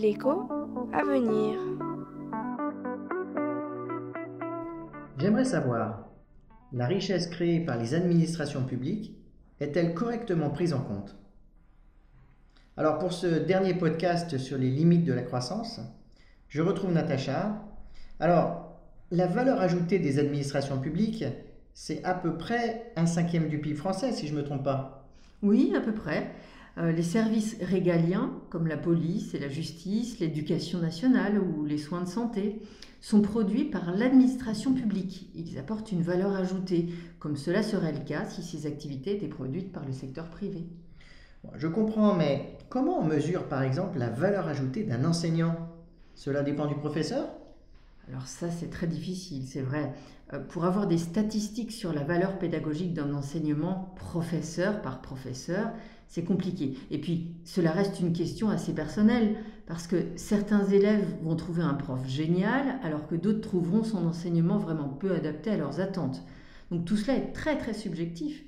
L'écho à venir. J'aimerais savoir, la richesse créée par les administrations publiques est-elle correctement prise en compte? Alors pour ce dernier podcast sur les limites de la croissance, je retrouve Natacha. Alors, la valeur ajoutée des administrations publiques, c'est à peu près un cinquième du PIB français, si je ne me trompe pas. Oui, à peu près. Euh, les services régaliens, comme la police et la justice, l'éducation nationale ou les soins de santé, sont produits par l'administration publique. Ils apportent une valeur ajoutée, comme cela serait le cas si ces activités étaient produites par le secteur privé. Je comprends, mais comment on mesure par exemple la valeur ajoutée d'un enseignant? Cela dépend du professeur? Alors ça, c'est très difficile, c'est vrai. Euh, pour avoir des statistiques sur la valeur pédagogique d'un enseignement professeur par professeur, c'est compliqué. Et puis, cela reste une question assez personnelle, parce que certains élèves vont trouver un prof génial, alors que d'autres trouveront son enseignement vraiment peu adapté à leurs attentes. Donc tout cela est très très subjectif.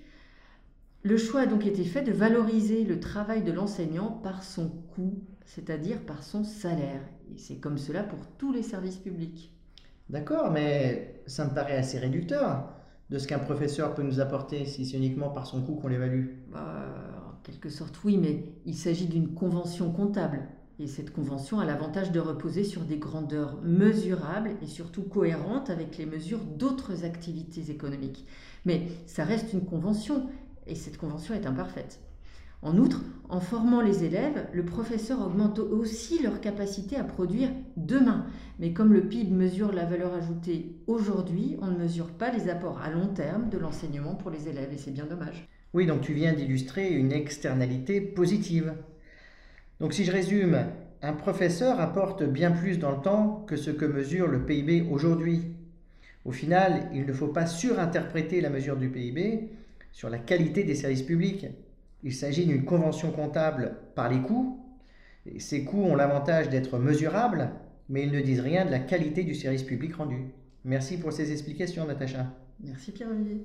Le choix a donc été fait de valoriser le travail de l'enseignant par son coût, c'est-à-dire par son salaire. Et c'est comme cela pour tous les services publics. D'accord, mais ça me paraît assez réducteur de ce qu'un professeur peut nous apporter si c'est uniquement par son coût qu'on l'évalue. Bah, en quelque sorte, oui, mais il s'agit d'une convention comptable. Et cette convention a l'avantage de reposer sur des grandeurs mesurables et surtout cohérentes avec les mesures d'autres activités économiques. Mais ça reste une convention, et cette convention est imparfaite. En outre, en formant les élèves, le professeur augmente aussi leur capacité à produire demain. Mais comme le PIB mesure la valeur ajoutée aujourd'hui, on ne mesure pas les apports à long terme de l'enseignement pour les élèves et c'est bien dommage. Oui, donc tu viens d'illustrer une externalité positive. Donc si je résume, un professeur apporte bien plus dans le temps que ce que mesure le PIB aujourd'hui. Au final, il ne faut pas surinterpréter la mesure du PIB sur la qualité des services publics. Il s'agit d'une convention comptable par les coûts. ces coûts ont l'avantage d'être mesurables, mais ils ne disent rien de la qualité du service public rendu. Merci pour ces explications, Natacha. Merci Pierre-Olivier.